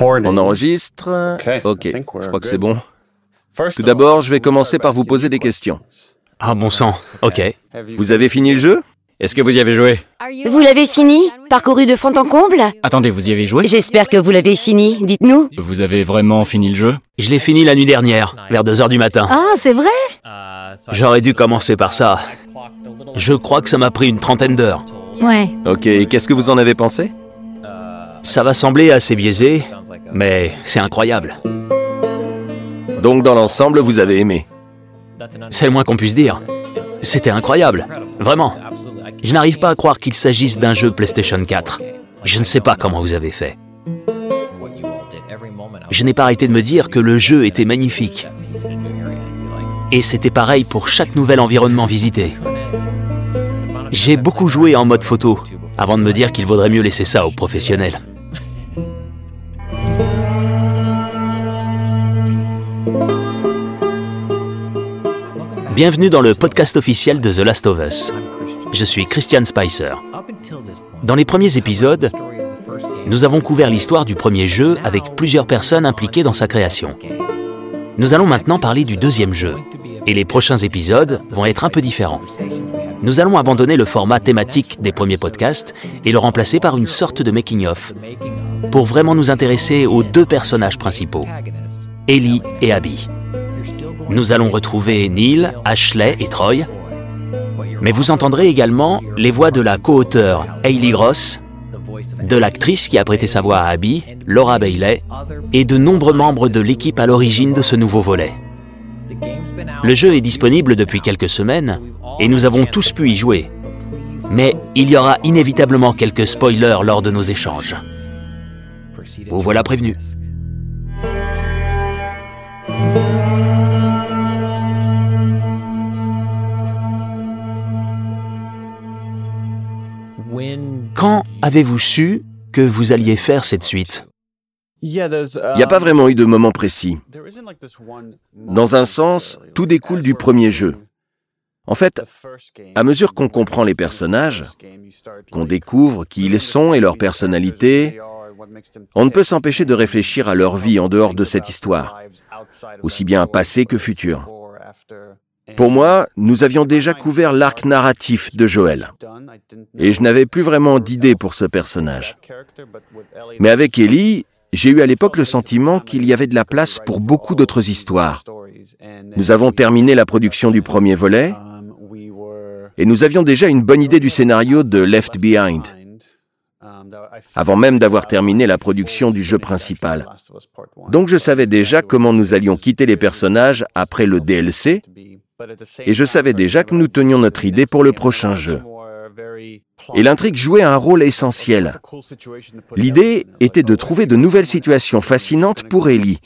On enregistre. Ok, je crois que c'est bon. Tout d'abord, je vais commencer par vous poser des questions. Ah bon sang, ok. Vous avez fini le jeu? Est-ce que vous y avez joué? Vous l'avez fini? Parcouru de fond en comble? Attendez, vous y avez joué? J'espère que vous l'avez fini, dites-nous. Vous avez vraiment fini le jeu? Je l'ai fini la nuit dernière, vers 2h du matin. Ah, c'est vrai? J'aurais dû commencer par ça. Je crois que ça m'a pris une trentaine d'heures. Ouais. Ok, qu'est-ce que vous en avez pensé? Ça va sembler assez biaisé, mais c'est incroyable. Donc dans l'ensemble, vous avez aimé. C'est le moins qu'on puisse dire. C'était incroyable, vraiment. Je n'arrive pas à croire qu'il s'agisse d'un jeu PlayStation 4. Je ne sais pas comment vous avez fait. Je n'ai pas arrêté de me dire que le jeu était magnifique. Et c'était pareil pour chaque nouvel environnement visité. J'ai beaucoup joué en mode photo, avant de me dire qu'il vaudrait mieux laisser ça aux professionnels. Bienvenue dans le podcast officiel de The Last of Us. Je suis Christian Spicer. Dans les premiers épisodes, nous avons couvert l'histoire du premier jeu avec plusieurs personnes impliquées dans sa création. Nous allons maintenant parler du deuxième jeu, et les prochains épisodes vont être un peu différents. Nous allons abandonner le format thématique des premiers podcasts et le remplacer par une sorte de making-of, pour vraiment nous intéresser aux deux personnages principaux, Ellie et Abby. Nous allons retrouver Neil, Ashley et Troy, mais vous entendrez également les voix de la co-auteure Hayley Gross, de l'actrice qui a prêté sa voix à Abby, Laura Bailey, et de nombreux membres de l'équipe à l'origine de ce nouveau volet. Le jeu est disponible depuis quelques semaines et nous avons tous pu y jouer. Mais il y aura inévitablement quelques spoilers lors de nos échanges. Vous voilà prévenu. Quand avez-vous su que vous alliez faire cette suite? Il n'y a pas vraiment eu de moment précis. Dans un sens, tout découle du premier jeu. En fait, à mesure qu'on comprend les personnages, qu'on découvre qui ils sont et leur personnalité, on ne peut s'empêcher de réfléchir à leur vie en dehors de cette histoire, aussi bien passé que futur. Pour moi, nous avions déjà couvert l'arc narratif de Joël, et je n'avais plus vraiment d'idée pour ce personnage. Mais avec Ellie, j'ai eu à l'époque le sentiment qu'il y avait de la place pour beaucoup d'autres histoires. Nous avons terminé la production du premier volet, et nous avions déjà une bonne idée du scénario de Left Behind, avant même d'avoir terminé la production du jeu principal. Donc je savais déjà comment nous allions quitter les personnages après le DLC, et je savais déjà que nous tenions notre idée pour le prochain jeu. Et l'intrigue jouait un rôle essentiel. L'idée était de trouver de nouvelles situations fascinantes pour Ellie.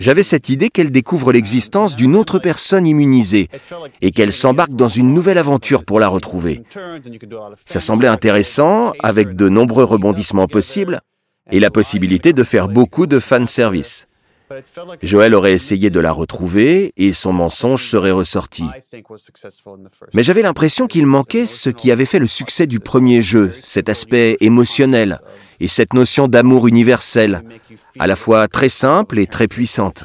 J'avais cette idée qu'elle découvre l'existence d'une autre personne immunisée et qu'elle s'embarque dans une nouvelle aventure pour la retrouver. Ça semblait intéressant, avec de nombreux rebondissements possibles et la possibilité de faire beaucoup de fanservice. Joël aurait essayé de la retrouver et son mensonge serait ressorti. Mais j'avais l'impression qu'il manquait ce qui avait fait le succès du premier jeu, cet aspect émotionnel et cette notion d'amour universel, à la fois très simple et très puissante.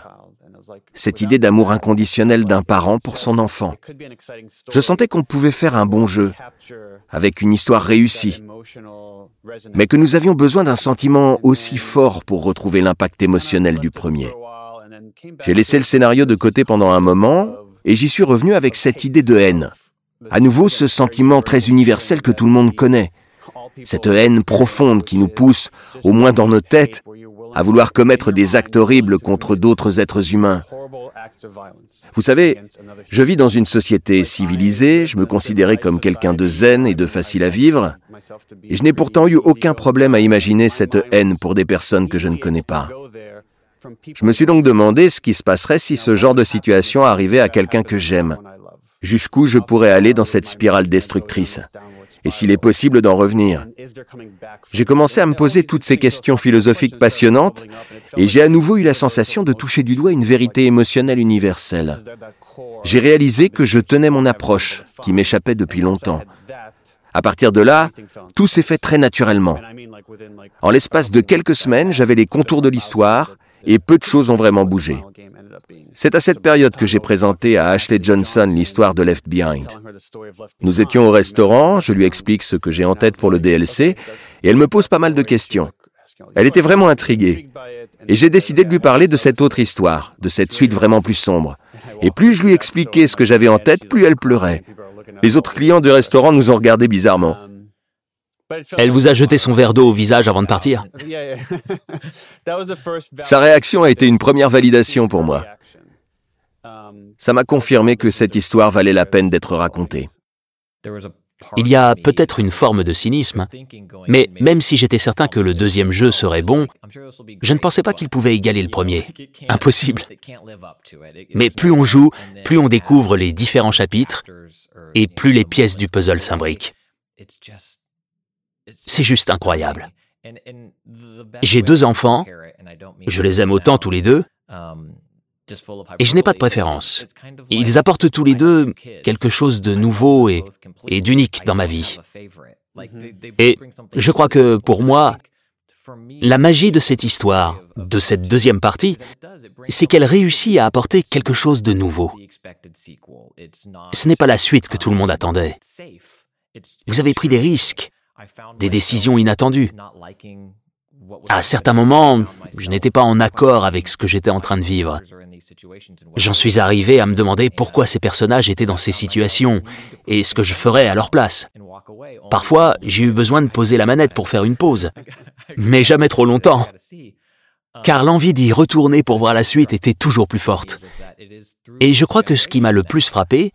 Cette idée d'amour inconditionnel d'un parent pour son enfant. Je sentais qu'on pouvait faire un bon jeu, avec une histoire réussie, mais que nous avions besoin d'un sentiment aussi fort pour retrouver l'impact émotionnel du premier. J'ai laissé le scénario de côté pendant un moment et j'y suis revenu avec cette idée de haine. À nouveau, ce sentiment très universel que tout le monde connaît. Cette haine profonde qui nous pousse, au moins dans nos têtes, à vouloir commettre des actes horribles contre d'autres êtres humains. Vous savez, je vis dans une société civilisée, je me considérais comme quelqu'un de zen et de facile à vivre, et je n'ai pourtant eu aucun problème à imaginer cette haine pour des personnes que je ne connais pas. Je me suis donc demandé ce qui se passerait si ce genre de situation arrivait à quelqu'un que j'aime. Jusqu'où je pourrais aller dans cette spirale destructrice et s'il est possible d'en revenir. J'ai commencé à me poser toutes ces questions philosophiques passionnantes et j'ai à nouveau eu la sensation de toucher du doigt une vérité émotionnelle universelle. J'ai réalisé que je tenais mon approche, qui m'échappait depuis longtemps. À partir de là, tout s'est fait très naturellement. En l'espace de quelques semaines, j'avais les contours de l'histoire et peu de choses ont vraiment bougé. C'est à cette période que j'ai présenté à Ashley Johnson l'histoire de Left Behind. Nous étions au restaurant, je lui explique ce que j'ai en tête pour le DLC, et elle me pose pas mal de questions. Elle était vraiment intriguée. Et j'ai décidé de lui parler de cette autre histoire, de cette suite vraiment plus sombre. Et plus je lui expliquais ce que j'avais en tête, plus elle pleurait. Les autres clients du restaurant nous ont regardés bizarrement. Elle vous a jeté son verre d'eau au visage avant de partir? Sa réaction a été une première validation pour moi. Ça m'a confirmé que cette histoire valait la peine d'être racontée. Il y a peut-être une forme de cynisme, mais même si j'étais certain que le deuxième jeu serait bon, je ne pensais pas qu'il pouvait égaler le premier. Impossible. Mais plus on joue, plus on découvre les différents chapitres et plus les pièces du puzzle s'imbriquent. C'est juste incroyable. J'ai deux enfants, je les aime autant tous les deux, et je n'ai pas de préférence. Ils apportent tous les deux quelque chose de nouveau et, et d'unique dans ma vie. Et je crois que pour moi, la magie de cette histoire, de cette deuxième partie, c'est qu'elle réussit à apporter quelque chose de nouveau. Ce n'est pas la suite que tout le monde attendait. Vous avez pris des risques, des décisions inattendues. À certains moments, je n'étais pas en accord avec ce que j'étais en train de vivre. J'en suis arrivé à me demander pourquoi ces personnages étaient dans ces situations et ce que je ferais à leur place. Parfois, j'ai eu besoin de poser la manette pour faire une pause, mais jamais trop longtemps, car l'envie d'y retourner pour voir la suite était toujours plus forte. Et je crois que ce qui m'a le plus frappé,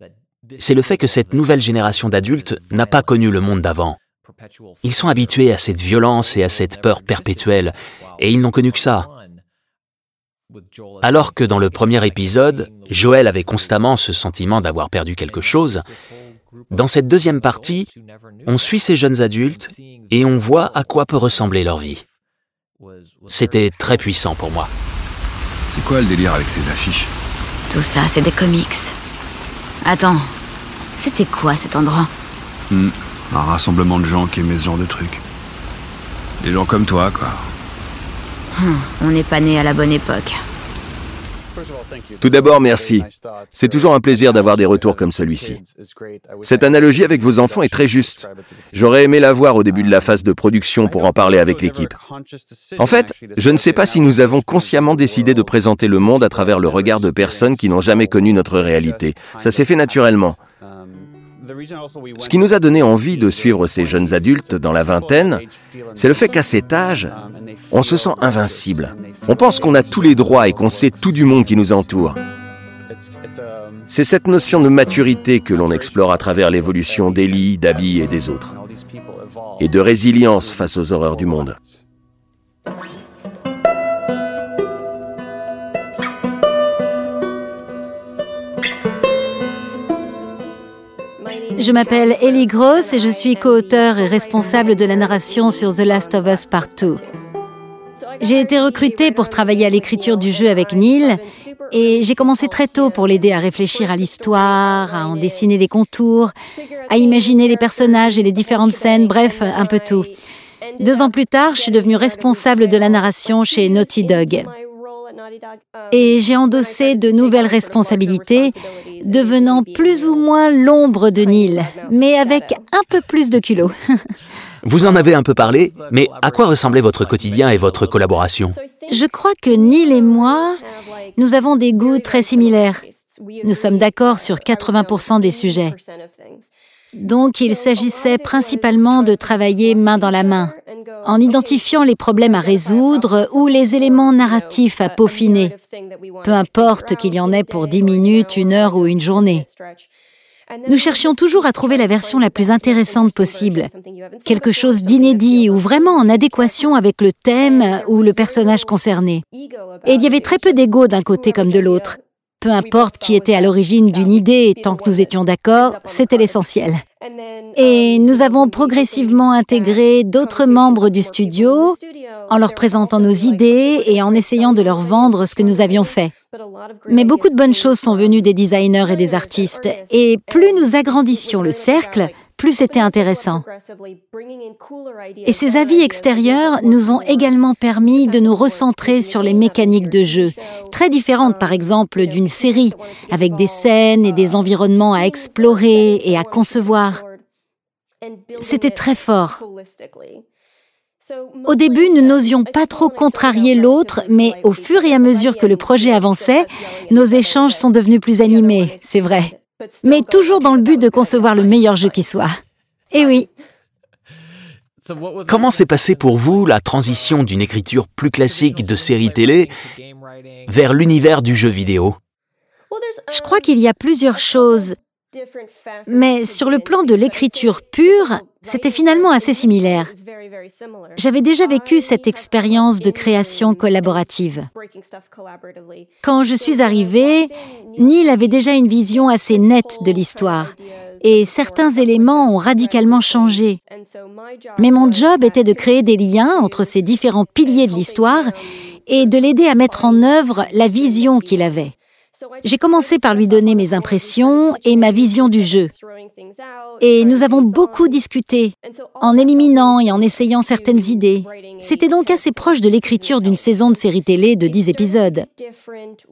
c'est le fait que cette nouvelle génération d'adultes n'a pas connu le monde d'avant. Ils sont habitués à cette violence et à cette peur perpétuelle, et ils n'ont connu que ça. Alors que dans le premier épisode, Joël avait constamment ce sentiment d'avoir perdu quelque chose, dans cette deuxième partie, on suit ces jeunes adultes et on voit à quoi peut ressembler leur vie. C'était très puissant pour moi. C'est quoi le délire avec ces affiches? Tout ça, c'est des comics. Attends, c'était quoi cet endroit? Hmm, Un rassemblement de gens qui aimaient ce genre de trucs. Des gens comme toi, quoi. Hum, on n'est pas né à la bonne époque. Tout d'abord, merci. C'est toujours un plaisir d'avoir des retours comme celui-ci. Cette analogie avec vos enfants est très juste. J'aurais aimé la voir au début de la phase de production pour en parler avec l'équipe. En fait, je ne sais pas si nous avons consciemment décidé de présenter le monde à travers le regard de personnes qui n'ont jamais connu notre réalité. Ça s'est fait naturellement. Ce qui nous a donné envie de suivre ces jeunes adultes dans la vingtaine, c'est le fait qu'à cet âge, on se sent invincible. On pense qu'on a tous les droits et qu'on sait tout du monde qui nous entoure. C'est cette notion de maturité que l'on explore à travers l'évolution d'Elie, d'Abby et des autres, et de résilience face aux horreurs du monde. Je m'appelle Ellie Gross et je suis co-auteur et responsable de la narration sur The Last of Us Part 2. J'ai été recrutée pour travailler à l'écriture du jeu avec Neil et j'ai commencé très tôt pour l'aider à réfléchir à l'histoire, à en dessiner les contours, à imaginer les personnages et les différentes scènes, bref, un peu tout. Deux ans plus tard, je suis devenue responsable de la narration chez Naughty Dog. Et j'ai endossé de nouvelles responsabilités, devenant plus ou moins l'ombre de Neil, mais avec un peu plus de culot. Vous en avez un peu parlé, mais à quoi ressemblait votre quotidien et votre collaboration? Je crois que Neil et moi, nous avons des goûts très similaires. Nous sommes d'accord sur 80% des sujets. Donc il s'agissait principalement de travailler main dans la main, en identifiant les problèmes à résoudre ou les éléments narratifs à peaufiner, peu importe qu'il y en ait pour 10 minutes, une heure ou une journée. Nous cherchions toujours à trouver la version la plus intéressante possible, quelque chose d'inédit ou vraiment en adéquation avec le thème ou le personnage concerné. Et il y avait très peu d'ego d'un côté comme de l'autre. Peu importe qui était à l'origine d'une idée, tant que nous étions d'accord, c'était l'essentiel. Et nous avons progressivement intégré d'autres membres du studio en leur présentant nos idées et en essayant de leur vendre ce que nous avions fait. Mais beaucoup de bonnes choses sont venues des designers et des artistes. Et plus nous agrandissions le cercle, plus c'était intéressant. Et ces avis extérieurs nous ont également permis de nous recentrer sur les mécaniques de jeu, très différentes par exemple d'une série, avec des scènes et des environnements à explorer et à concevoir. C'était très fort. Au début, nous n'osions pas trop contrarier l'autre, mais au fur et à mesure que le projet avançait, nos échanges sont devenus plus animés, c'est vrai. Mais toujours dans le but de concevoir le meilleur jeu qui soit. Eh oui. Comment s'est passée pour vous la transition d'une écriture plus classique de série télé vers l'univers du jeu vidéo? Je crois qu'il y a plusieurs choses. Mais sur le plan de l'écriture pure, c'était finalement assez similaire. J'avais déjà vécu cette expérience de création collaborative. Quand je suis arrivée, Neil avait déjà une vision assez nette de l'histoire et certains éléments ont radicalement changé. Mais mon job était de créer des liens entre ces différents piliers de l'histoire et de l'aider à mettre en œuvre la vision qu'il avait. J'ai commencé par lui donner mes impressions et ma vision du jeu. Et nous avons beaucoup discuté, en éliminant et en essayant certaines idées. C'était donc assez proche de l'écriture d'une saison de série télé de 10 épisodes.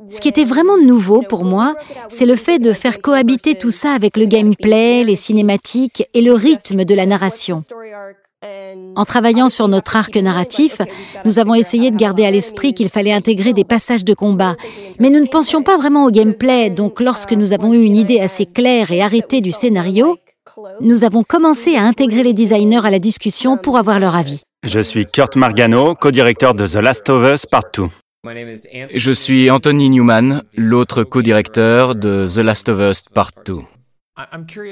Ce qui était vraiment nouveau pour moi, c'est le fait de faire cohabiter tout ça avec le gameplay, les cinématiques et le rythme de la narration. En travaillant sur notre arc narratif, nous avons essayé de garder à l'esprit qu'il fallait intégrer des passages de combat. Mais nous ne pensions pas vraiment au gameplay, donc lorsque nous avons eu une idée assez claire et arrêtée du scénario, nous avons commencé à intégrer les designers à la discussion pour avoir leur avis. Je suis Kurt Margano, co-directeur de The Last of Us Part 2. Je suis Anthony Newman, l'autre co-directeur de The Last of Us Part 2.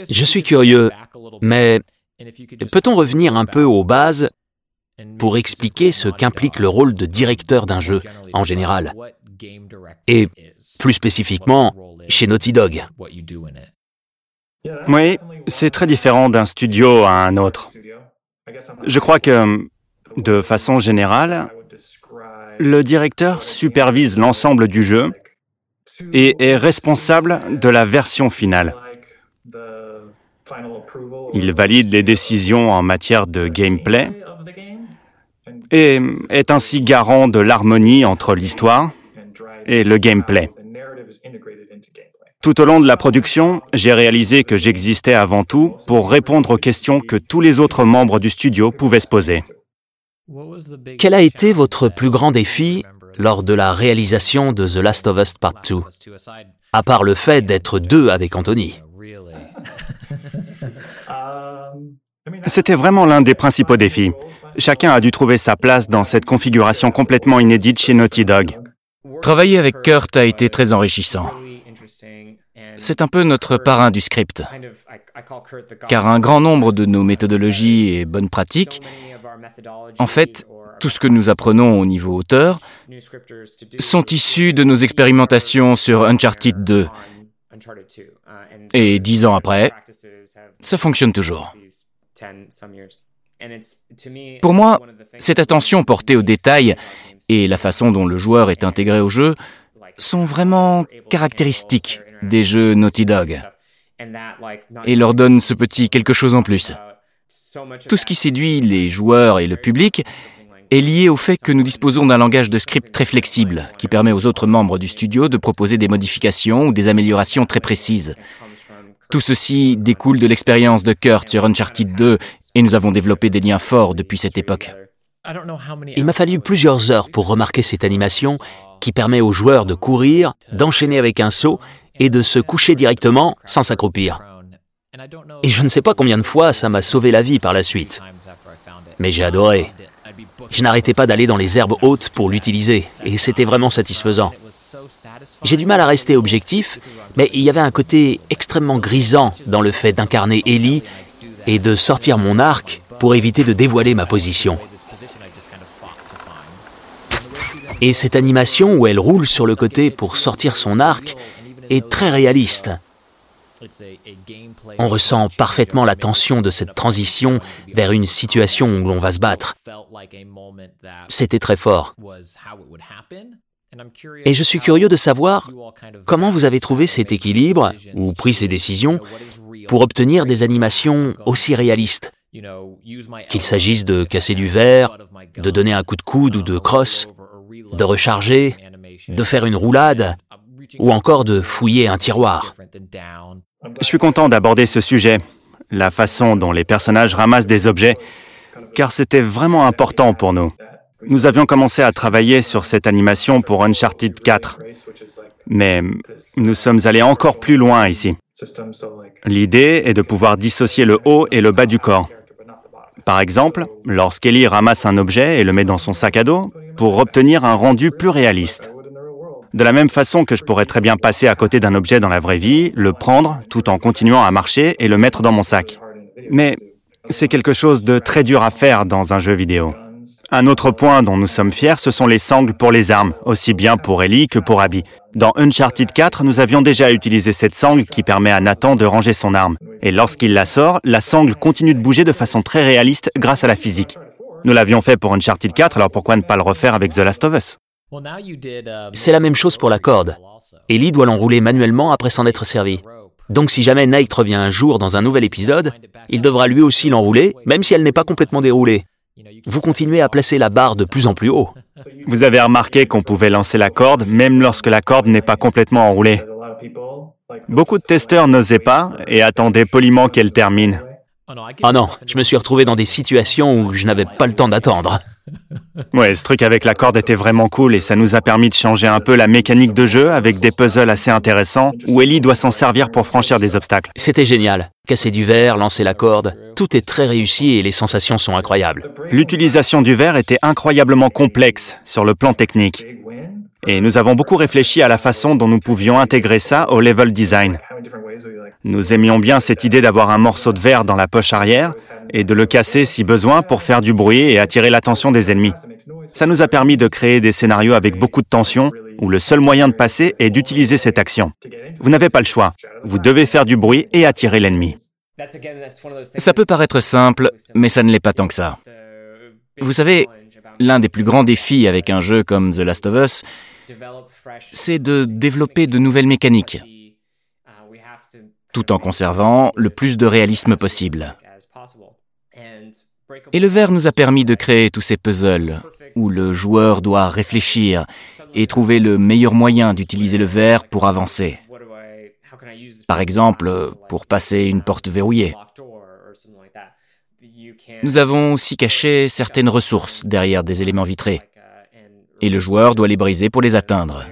Je suis curieux, mais Peut-on revenir un peu aux bases pour expliquer ce qu'implique le rôle de directeur d'un jeu en général et plus spécifiquement chez Naughty Dog Oui, c'est très différent d'un studio à un autre. Je crois que, de façon générale, le directeur supervise l'ensemble du jeu et est responsable de la version finale. Il valide les décisions en matière de gameplay et est ainsi garant de l'harmonie entre l'histoire et le gameplay. Tout au long de la production, j'ai réalisé que j'existais avant tout pour répondre aux questions que tous les autres membres du studio pouvaient se poser. Quel a été votre plus grand défi lors de la réalisation de The Last of Us Part 2, à part le fait d'être deux avec Anthony? C'était vraiment l'un des principaux défis. Chacun a dû trouver sa place dans cette configuration complètement inédite chez Naughty Dog. Travailler avec Kurt a été très enrichissant. C'est un peu notre parrain du script, car un grand nombre de nos méthodologies et bonnes pratiques, en fait, tout ce que nous apprenons au niveau auteur, sont issus de nos expérimentations sur Uncharted 2. Et dix ans après, ça fonctionne toujours. Pour moi, cette attention portée aux détails et la façon dont le joueur est intégré au jeu sont vraiment caractéristiques des jeux Naughty Dog et leur donnent ce petit quelque chose en plus. Tout ce qui séduit les joueurs et le public est lié au fait que nous disposons d'un langage de script très flexible qui permet aux autres membres du studio de proposer des modifications ou des améliorations très précises. Tout ceci découle de l'expérience de Kurt sur Uncharted 2 et nous avons développé des liens forts depuis cette époque. Il m'a fallu plusieurs heures pour remarquer cette animation qui permet aux joueurs de courir, d'enchaîner avec un saut et de se coucher directement sans s'accroupir. Et je ne sais pas combien de fois ça m'a sauvé la vie par la suite. Mais j'ai adoré. Je n'arrêtais pas d'aller dans les herbes hautes pour l'utiliser, et c'était vraiment satisfaisant. J'ai du mal à rester objectif, mais il y avait un côté extrêmement grisant dans le fait d'incarner Ellie et de sortir mon arc pour éviter de dévoiler ma position. Et cette animation où elle roule sur le côté pour sortir son arc est très réaliste. On ressent parfaitement la tension de cette transition vers une situation où l'on va se battre. C'était très fort. Et je suis curieux de savoir comment vous avez trouvé cet équilibre ou pris ces décisions pour obtenir des animations aussi réalistes. Qu'il s'agisse de casser du verre, de donner un coup de coude ou de crosse, de recharger, de faire une roulade, ou encore de fouiller un tiroir. Je suis content d'aborder ce sujet, la façon dont les personnages ramassent des objets, car c'était vraiment important pour nous. Nous avions commencé à travailler sur cette animation pour Uncharted 4, mais nous sommes allés encore plus loin ici. L'idée est de pouvoir dissocier le haut et le bas du corps. Par exemple, lorsqu'Ellie ramasse un objet et le met dans son sac à dos, pour obtenir un rendu plus réaliste. De la même façon que je pourrais très bien passer à côté d'un objet dans la vraie vie, le prendre tout en continuant à marcher et le mettre dans mon sac. Mais c'est quelque chose de très dur à faire dans un jeu vidéo. Un autre point dont nous sommes fiers, ce sont les sangles pour les armes, aussi bien pour Ellie que pour Abby. Dans Uncharted 4, nous avions déjà utilisé cette sangle qui permet à Nathan de ranger son arme. Et lorsqu'il la sort, la sangle continue de bouger de façon très réaliste grâce à la physique. Nous l'avions fait pour Uncharted 4, alors pourquoi ne pas le refaire avec The Last of Us? C'est la même chose pour la corde. Ellie doit l'enrouler manuellement après s'en être servi. Donc si jamais Nate revient un jour dans un nouvel épisode, il devra lui aussi l'enrouler, même si elle n'est pas complètement déroulée. Vous continuez à placer la barre de plus en plus haut. Vous avez remarqué qu'on pouvait lancer la corde même lorsque la corde n'est pas complètement enroulée. Beaucoup de testeurs n'osaient pas et attendaient poliment qu'elle termine. Ah non, je me suis retrouvé dans des situations où je n'avais pas le temps d'attendre. Ouais, ce truc avec la corde était vraiment cool et ça nous a permis de changer un peu la mécanique de jeu avec des puzzles assez intéressants où Ellie doit s'en servir pour franchir des obstacles. C'était génial. Casser du verre, lancer la corde, tout est très réussi et les sensations sont incroyables. L'utilisation du verre était incroyablement complexe sur le plan technique. Et nous avons beaucoup réfléchi à la façon dont nous pouvions intégrer ça au level design. Nous aimions bien cette idée d'avoir un morceau de verre dans la poche arrière et de le casser si besoin pour faire du bruit et attirer l'attention des ennemis. Ça nous a permis de créer des scénarios avec beaucoup de tension où le seul moyen de passer est d'utiliser cette action. Vous n'avez pas le choix. Vous devez faire du bruit et attirer l'ennemi. Ça peut paraître simple, mais ça ne l'est pas tant que ça. Vous savez, l'un des plus grands défis avec un jeu comme The Last of Us, c'est de développer de nouvelles mécaniques tout en conservant le plus de réalisme possible. Et le verre nous a permis de créer tous ces puzzles où le joueur doit réfléchir et trouver le meilleur moyen d'utiliser le verre pour avancer. Par exemple, pour passer une porte verrouillée. Nous avons aussi caché certaines ressources derrière des éléments vitrés, et le joueur doit les briser pour les atteindre.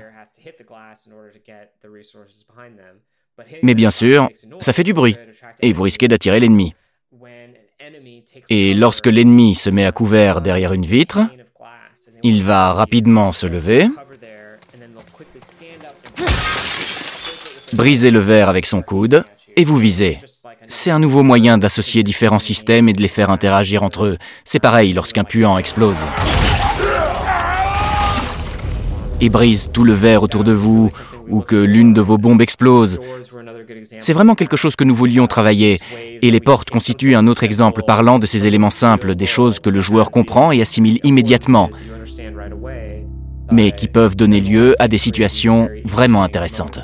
Mais bien sûr, ça fait du bruit, et vous risquez d'attirer l'ennemi. Et lorsque l'ennemi se met à couvert derrière une vitre, il va rapidement se lever, briser le verre avec son coude, et vous visez. C'est un nouveau moyen d'associer différents systèmes et de les faire interagir entre eux. C'est pareil lorsqu'un puant explose. Et brise tout le verre autour de vous, ou que l'une de vos bombes explose. C'est vraiment quelque chose que nous voulions travailler, et les portes constituent un autre exemple parlant de ces éléments simples, des choses que le joueur comprend et assimile immédiatement, mais qui peuvent donner lieu à des situations vraiment intéressantes.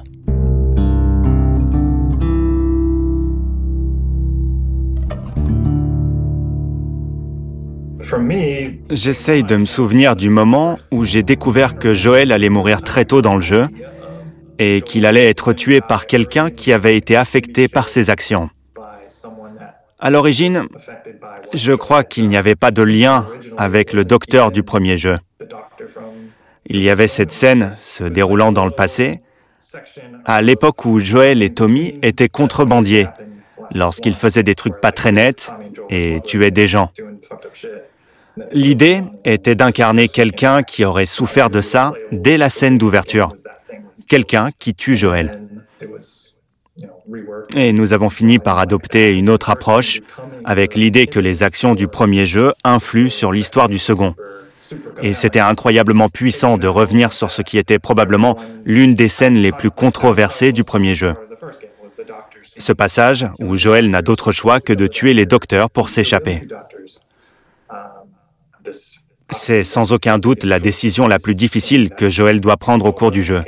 J'essaye de me souvenir du moment où j'ai découvert que Joël allait mourir très tôt dans le jeu et qu'il allait être tué par quelqu'un qui avait été affecté par ses actions. À l'origine, je crois qu'il n'y avait pas de lien avec le docteur du premier jeu. Il y avait cette scène se déroulant dans le passé, à l'époque où Joel et Tommy étaient contrebandiers, lorsqu'ils faisaient des trucs pas très nets et tuaient des gens. L'idée était d'incarner quelqu'un qui aurait souffert de ça dès la scène d'ouverture quelqu'un qui tue Joël. Et nous avons fini par adopter une autre approche avec l'idée que les actions du premier jeu influent sur l'histoire du second. Et c'était incroyablement puissant de revenir sur ce qui était probablement l'une des scènes les plus controversées du premier jeu. Ce passage où Joël n'a d'autre choix que de tuer les docteurs pour s'échapper. C'est sans aucun doute la décision la plus difficile que Joël doit prendre au cours du jeu.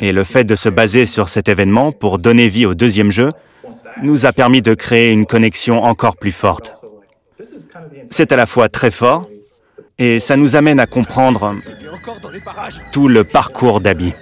Et le fait de se baser sur cet événement pour donner vie au deuxième jeu nous a permis de créer une connexion encore plus forte. C'est à la fois très fort et ça nous amène à comprendre tout le parcours d'Abby.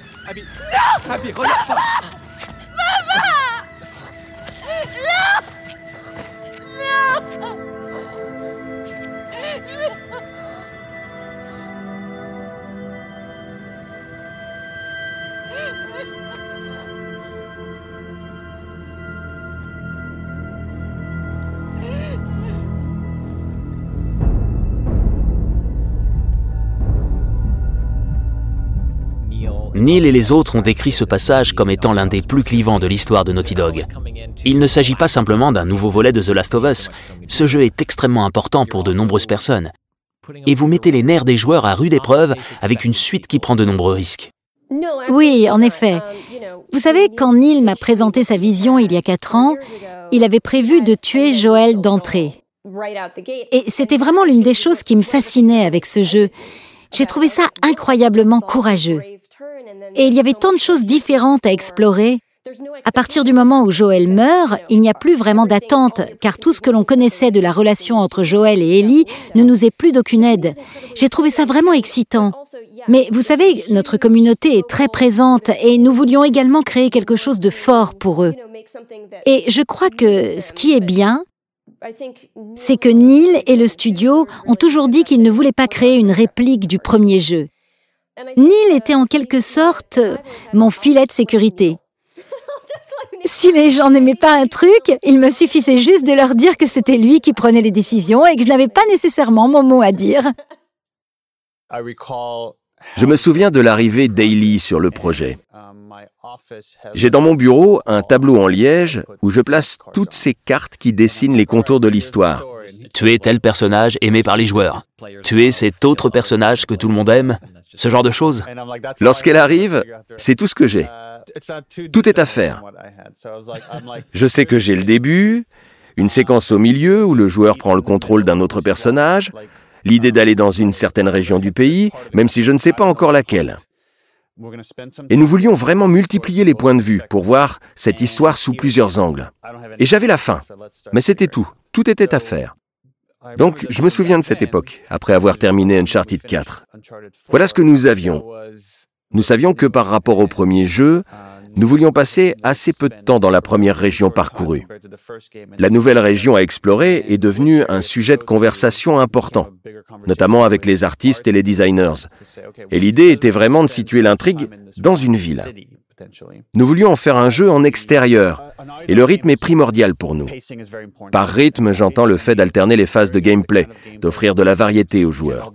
Neil et les autres ont décrit ce passage comme étant l'un des plus clivants de l'histoire de Naughty Dog. Il ne s'agit pas simplement d'un nouveau volet de The Last of Us. Ce jeu est extrêmement important pour de nombreuses personnes. Et vous mettez les nerfs des joueurs à rude épreuve avec une suite qui prend de nombreux risques. Oui, en effet. Vous savez, quand Neil m'a présenté sa vision il y a quatre ans, il avait prévu de tuer Joël d'entrée. Et c'était vraiment l'une des choses qui me fascinait avec ce jeu. J'ai trouvé ça incroyablement courageux. Et il y avait tant de choses différentes à explorer. À partir du moment où Joël meurt, il n'y a plus vraiment d'attente, car tout ce que l'on connaissait de la relation entre Joël et Ellie ne nous est plus d'aucune aide. J'ai trouvé ça vraiment excitant. Mais vous savez, notre communauté est très présente et nous voulions également créer quelque chose de fort pour eux. Et je crois que ce qui est bien, c'est que Neil et le studio ont toujours dit qu'ils ne voulaient pas créer une réplique du premier jeu. Neil était en quelque sorte mon filet de sécurité. Si les gens n'aimaient pas un truc, il me suffisait juste de leur dire que c'était lui qui prenait les décisions et que je n'avais pas nécessairement mon mot à dire. Je me souviens de l'arrivée d'Ailey sur le projet. J'ai dans mon bureau un tableau en liège où je place toutes ces cartes qui dessinent les contours de l'histoire. Tu es tel personnage aimé par les joueurs. Tu es cet autre personnage que tout le monde aime. Ce genre de choses. Lorsqu'elle arrive, c'est tout ce que j'ai. Tout est à faire. Je sais que j'ai le début, une séquence au milieu où le joueur prend le contrôle d'un autre personnage, l'idée d'aller dans une certaine région du pays, même si je ne sais pas encore laquelle. Et nous voulions vraiment multiplier les points de vue pour voir cette histoire sous plusieurs angles. Et j'avais la fin, mais c'était tout. Tout était à faire. Donc, je me souviens de cette époque, après avoir terminé Uncharted 4. Voilà ce que nous avions. Nous savions que par rapport au premier jeu, nous voulions passer assez peu de temps dans la première région parcourue. La nouvelle région à explorer est devenue un sujet de conversation important, notamment avec les artistes et les designers. Et l'idée était vraiment de situer l'intrigue dans une ville. Nous voulions en faire un jeu en extérieur, et le rythme est primordial pour nous. Par rythme, j'entends le fait d'alterner les phases de gameplay, d'offrir de la variété aux joueurs.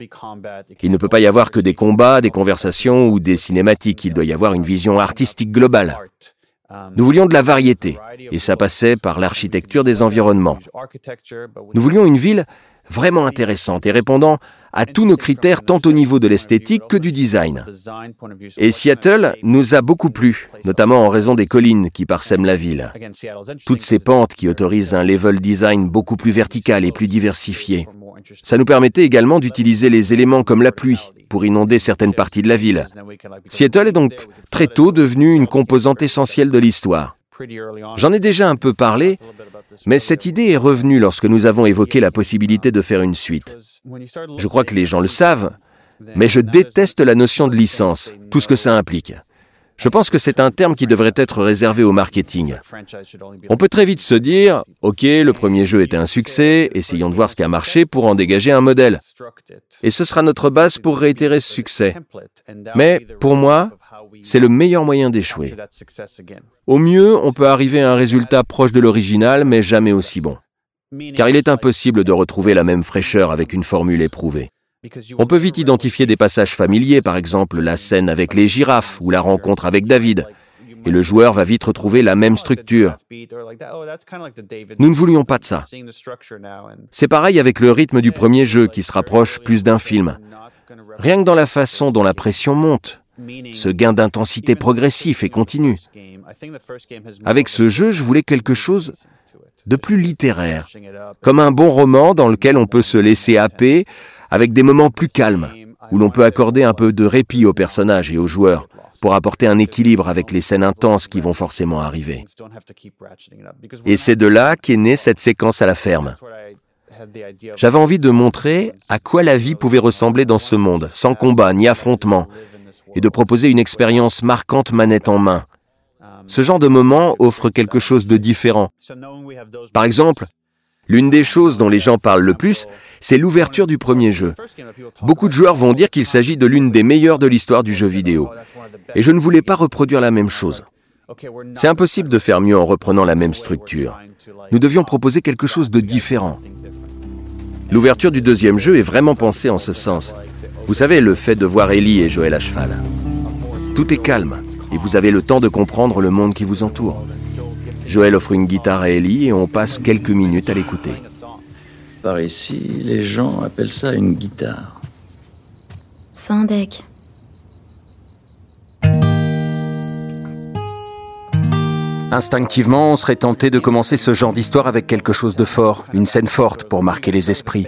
Il ne peut pas y avoir que des combats, des conversations ou des cinématiques, il doit y avoir une vision artistique globale. Nous voulions de la variété, et ça passait par l'architecture des environnements. Nous voulions une ville vraiment intéressante et répondant à tous nos critères tant au niveau de l'esthétique que du design. Et Seattle nous a beaucoup plu, notamment en raison des collines qui parsèment la ville. Toutes ces pentes qui autorisent un level design beaucoup plus vertical et plus diversifié. Ça nous permettait également d'utiliser les éléments comme la pluie pour inonder certaines parties de la ville. Seattle est donc très tôt devenu une composante essentielle de l'histoire. J'en ai déjà un peu parlé, mais cette idée est revenue lorsque nous avons évoqué la possibilité de faire une suite. Je crois que les gens le savent, mais je déteste la notion de licence, tout ce que ça implique. Je pense que c'est un terme qui devrait être réservé au marketing. On peut très vite se dire, OK, le premier jeu était un succès, essayons de voir ce qui a marché pour en dégager un modèle. Et ce sera notre base pour réitérer ce succès. Mais pour moi, c'est le meilleur moyen d'échouer. Au mieux, on peut arriver à un résultat proche de l'original, mais jamais aussi bon. Car il est impossible de retrouver la même fraîcheur avec une formule éprouvée. On peut vite identifier des passages familiers, par exemple la scène avec les girafes ou la rencontre avec David, et le joueur va vite retrouver la même structure. Nous ne voulions pas de ça. C'est pareil avec le rythme du premier jeu qui se rapproche plus d'un film. Rien que dans la façon dont la pression monte, ce gain d'intensité progressif et continu. Avec ce jeu, je voulais quelque chose de plus littéraire, comme un bon roman dans lequel on peut se laisser happer avec des moments plus calmes. où l'on peut accorder un peu de répit aux personnages et aux joueurs pour apporter un équilibre avec les scènes intenses qui vont forcément arriver. Et c'est de là qu'est née cette séquence à la ferme. J'avais envie de montrer à quoi la vie pouvait ressembler dans ce monde, sans combat ni affrontement, et de proposer une expérience marquante manette en main. Ce genre de moment offre quelque chose de différent. Par exemple, l'une des choses dont les gens parlent le plus, c'est l'ouverture du premier jeu. Beaucoup de joueurs vont dire qu'il s'agit de l'une des meilleures de l'histoire du jeu vidéo. Et je ne voulais pas reproduire la même chose. C'est impossible de faire mieux en reprenant la même structure. Nous devions proposer quelque chose de différent. L'ouverture du deuxième jeu est vraiment pensée en ce sens. Vous savez, le fait de voir Ellie et Joël à cheval. Tout est calme et vous avez le temps de comprendre le monde qui vous entoure. Joël offre une guitare à Ellie et on passe quelques minutes à l'écouter. Par ici, les gens appellent ça une guitare. deck. Instinctivement, on serait tenté de commencer ce genre d'histoire avec quelque chose de fort, une scène forte pour marquer les esprits.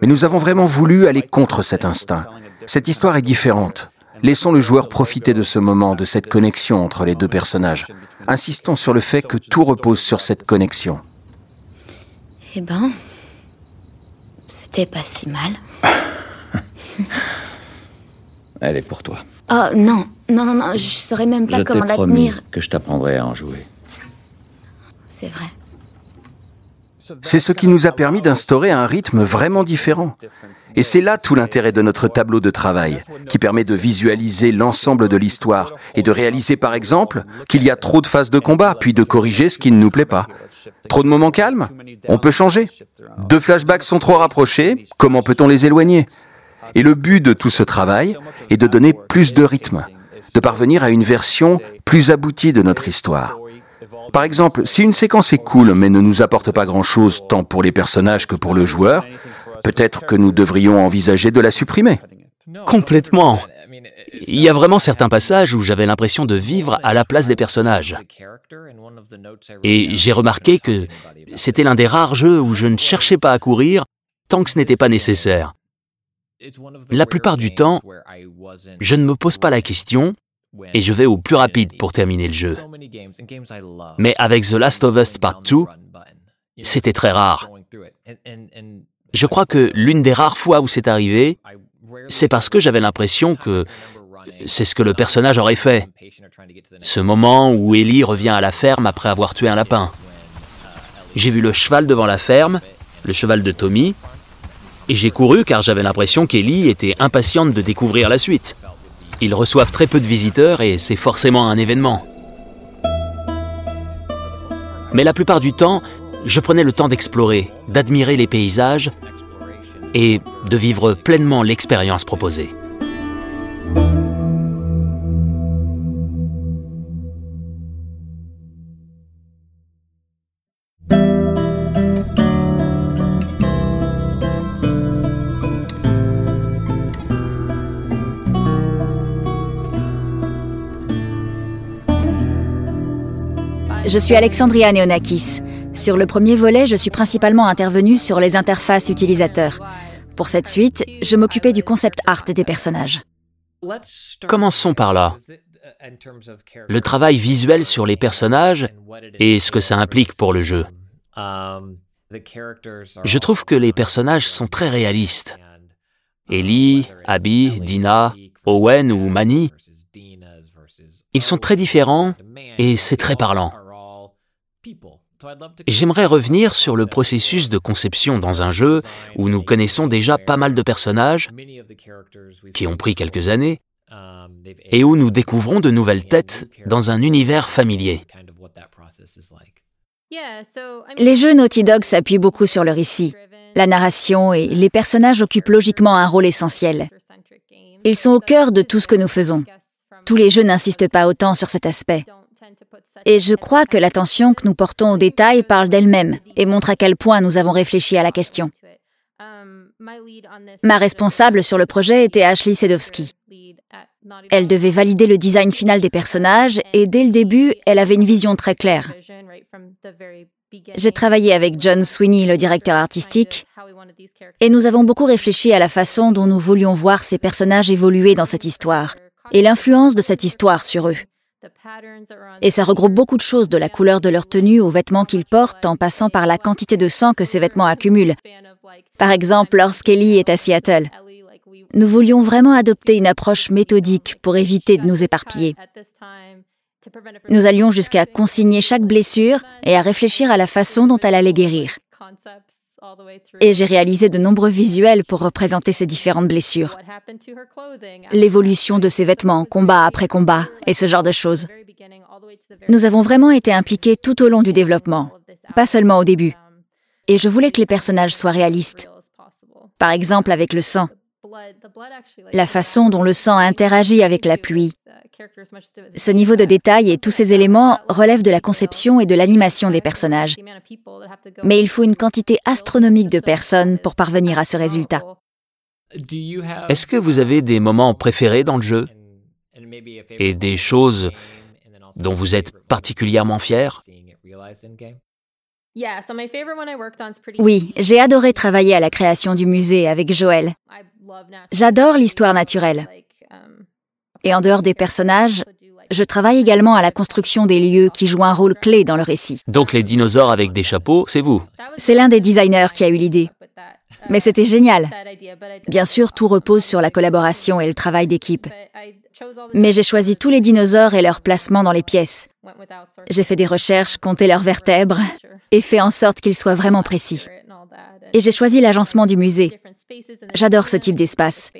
Mais nous avons vraiment voulu aller contre cet instinct. Cette histoire est différente. Laissons le joueur profiter de ce moment, de cette connexion entre les deux personnages. Insistons sur le fait que tout repose sur cette connexion. Eh ben, c'était pas si mal. Elle est pour toi. Oh non, non, non, non, je saurais même pas comment la tenir. que je t'apprendrai à en jouer. C'est vrai. C'est ce qui nous a permis d'instaurer un rythme vraiment différent. Et c'est là tout l'intérêt de notre tableau de travail, qui permet de visualiser l'ensemble de l'histoire et de réaliser par exemple qu'il y a trop de phases de combat, puis de corriger ce qui ne nous plaît pas. Trop de moments calmes On peut changer. Deux flashbacks sont trop rapprochés, comment peut-on les éloigner? Et le but de tout ce travail est de donner plus de rythme, de parvenir à une version plus aboutie de notre histoire. Par exemple, si une séquence est cool mais ne nous apporte pas grand-chose tant pour les personnages que pour le joueur, peut-être que nous devrions envisager de la supprimer. Complètement. Il y a vraiment certains passages où j'avais l'impression de vivre à la place des personnages. Et j'ai remarqué que c'était l'un des rares jeux où je ne cherchais pas à courir tant que ce n'était pas nécessaire. La plupart du temps, je ne me pose pas la question et je vais au plus rapide pour terminer le jeu. Mais avec The Last of Us Part 2, c'était très rare. Je crois que l'une des rares fois où c'est arrivé, c'est parce que j'avais l'impression que c'est ce que le personnage aurait fait. Ce moment où Ellie revient à la ferme après avoir tué un lapin. J'ai vu le cheval devant la ferme, le cheval de Tommy, et j'ai couru car j'avais l'impression qu'Ellie était impatiente de découvrir la suite. Ils reçoivent très peu de visiteurs et c'est forcément un événement. Mais la plupart du temps, je prenais le temps d'explorer, d'admirer les paysages et de vivre pleinement l'expérience proposée. Je suis Alexandria Neonakis. Sur le premier volet, je suis principalement intervenue sur les interfaces utilisateurs. Pour cette suite, je m'occupais du concept art des personnages. Commençons par là. Le travail visuel sur les personnages et ce que ça implique pour le jeu. Je trouve que les personnages sont très réalistes. Ellie, Abby, Dina, Owen ou Manny, ils sont très différents et c'est très parlant. J'aimerais revenir sur le processus de conception dans un jeu où nous connaissons déjà pas mal de personnages qui ont pris quelques années et où nous découvrons de nouvelles têtes dans un univers familier. Les jeux Naughty Dog s'appuient beaucoup sur le récit. La narration et les personnages occupent logiquement un rôle essentiel. Ils sont au cœur de tout ce que nous faisons. Tous les jeux n'insistent pas autant sur cet aspect. Et je crois que l'attention que nous portons aux détails parle d'elle-même et montre à quel point nous avons réfléchi à la question. Ma responsable sur le projet était Ashley Sedowski. Elle devait valider le design final des personnages et dès le début, elle avait une vision très claire. J'ai travaillé avec John Sweeney, le directeur artistique, Et nous avons beaucoup réfléchi à la façon dont nous voulions voir ces personnages évoluer dans cette histoire et l'influence de cette histoire sur eux. Et ça regroupe beaucoup de choses, de la couleur de leur tenue aux vêtements qu'ils portent, en passant par la quantité de sang que ces vêtements accumulent. Par exemple, lorsqu'Ellie est à Seattle. Nous voulions vraiment adopter une approche méthodique pour éviter de nous éparpiller. Nous allions jusqu'à consigner chaque blessure et à réfléchir à la façon dont elle allait guérir. Et j'ai réalisé de nombreux visuels pour représenter ces différentes blessures. L'évolution de ses vêtements, combat après combat, et ce genre de choses. Nous avons vraiment été impliqués tout au long du développement, pas seulement au début. Et je voulais que les personnages soient réalistes. Par exemple avec le sang. La façon dont le sang interagit avec la pluie. Ce niveau de détail et tous ces éléments relèvent de la conception et de l'animation des personnages. Mais il faut une quantité astronomique de personnes pour parvenir à ce résultat. Est-ce que vous avez des moments préférés dans le jeu et des choses dont vous êtes particulièrement fier Oui, j'ai adoré travailler à la création du musée avec Joël. J'adore l'histoire naturelle. Et en dehors des personnages, je travaille également à la construction des lieux qui jouent un rôle clé dans le récit. Donc les dinosaures avec des chapeaux, c'est vous C'est l'un des designers qui a eu l'idée. Mais c'était génial. Bien sûr, tout repose sur la collaboration et le travail d'équipe. Mais j'ai choisi tous les dinosaures et leur placement dans les pièces. J'ai fait des recherches, compté leurs vertèbres et fait en sorte qu'ils soient vraiment précis. Et j'ai choisi l'agencement du musée. J'adore ce type d'espace.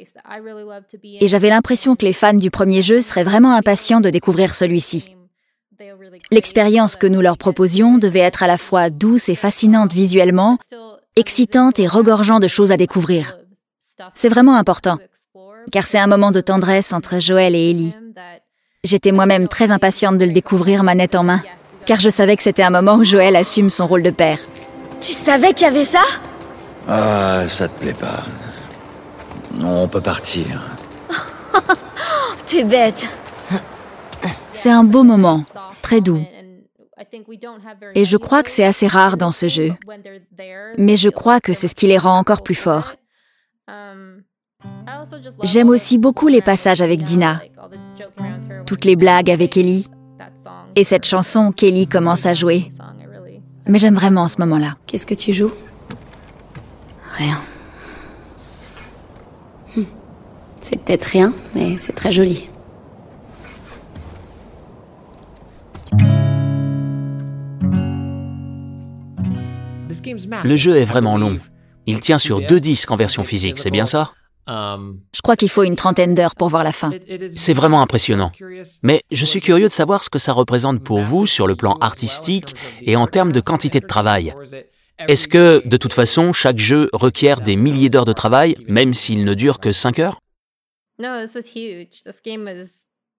Et j'avais l'impression que les fans du premier jeu seraient vraiment impatients de découvrir celui-ci. L'expérience que nous leur proposions devait être à la fois douce et fascinante visuellement, excitante et regorgeant de choses à découvrir. C'est vraiment important, car c'est un moment de tendresse entre Joël et Ellie. J'étais moi-même très impatiente de le découvrir manette en main, car je savais que c'était un moment où Joël assume son rôle de père. Tu savais qu'il y avait ça? Ah, ça te plaît pas. On peut partir. T'es bête. C'est un beau moment, très doux. Et je crois que c'est assez rare dans ce jeu. Mais je crois que c'est ce qui les rend encore plus forts. J'aime aussi beaucoup les passages avec Dina, toutes les blagues avec Ellie, et cette chanson qu'Ellie commence à jouer. Mais j'aime vraiment ce moment-là. Qu'est-ce que tu joues? Rien. Hmm. C'est peut-être rien, mais c'est très joli. Le jeu est vraiment long. Il tient sur deux disques en version physique, c'est bien ça? Je crois qu'il faut une trentaine d'heures pour voir la fin. C'est vraiment impressionnant. Mais je suis curieux de savoir ce que ça représente pour vous sur le plan artistique et en termes de quantité de travail. Est-ce que, de toute façon, chaque jeu requiert des milliers d'heures de travail, même s'il ne dure que 5 heures?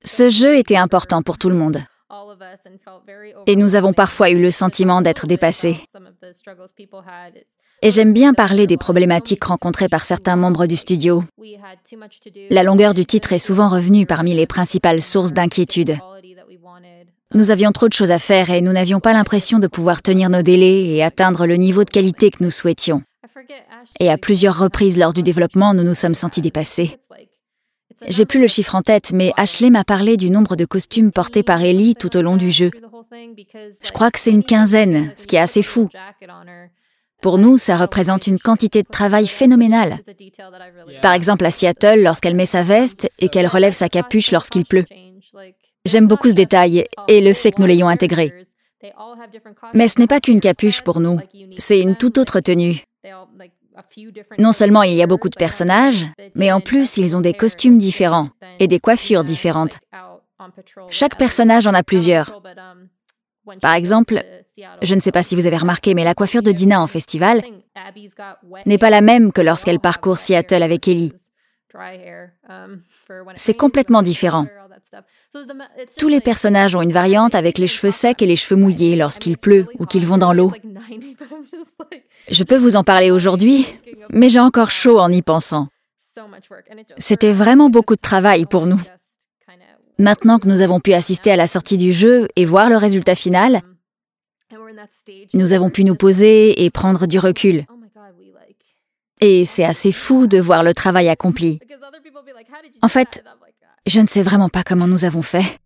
Ce jeu était important pour tout le monde. Et nous avons parfois eu le sentiment d'être dépassés. Et j'aime bien parler des problématiques rencontrées par certains membres du studio. La longueur du titre est souvent revenue parmi les principales sources d'inquiétude. Nous avions trop de choses à faire et nous n'avions pas l'impression de pouvoir tenir nos délais et atteindre le niveau de qualité que nous souhaitions. Et à plusieurs reprises lors du développement, nous nous sommes sentis dépassés. J'ai plus le chiffre en tête, mais Ashley m'a parlé du nombre de costumes portés par Ellie tout au long du jeu. Je crois que c'est une quinzaine, ce qui est assez fou. Pour nous, ça représente une quantité de travail phénoménale. Par exemple, à Seattle, lorsqu'elle met sa veste et qu'elle relève sa capuche lorsqu'il pleut. J'aime beaucoup ce détail et le fait que nous l'ayons intégré. Mais ce n'est pas qu'une capuche pour nous, c'est une toute autre tenue. Non seulement il y a beaucoup de personnages, mais en plus ils ont des costumes différents et des coiffures différentes. Chaque personnage en a plusieurs. Par exemple, je ne sais pas si vous avez remarqué, mais la coiffure de Dina en festival n'est pas la même que lorsqu'elle parcourt Seattle avec Ellie. C'est complètement différent. Tous les personnages ont une variante avec les cheveux secs et les cheveux mouillés lorsqu'il pleut ou qu'ils vont dans l'eau. Je peux vous en parler aujourd'hui, mais j'ai encore chaud en y pensant. C'était vraiment beaucoup de travail pour nous. Maintenant que nous avons pu assister à la sortie du jeu et voir le résultat final, nous avons pu nous poser et prendre du recul. Et c'est assez fou de voir le travail accompli. En fait, je ne sais vraiment pas comment nous avons fait.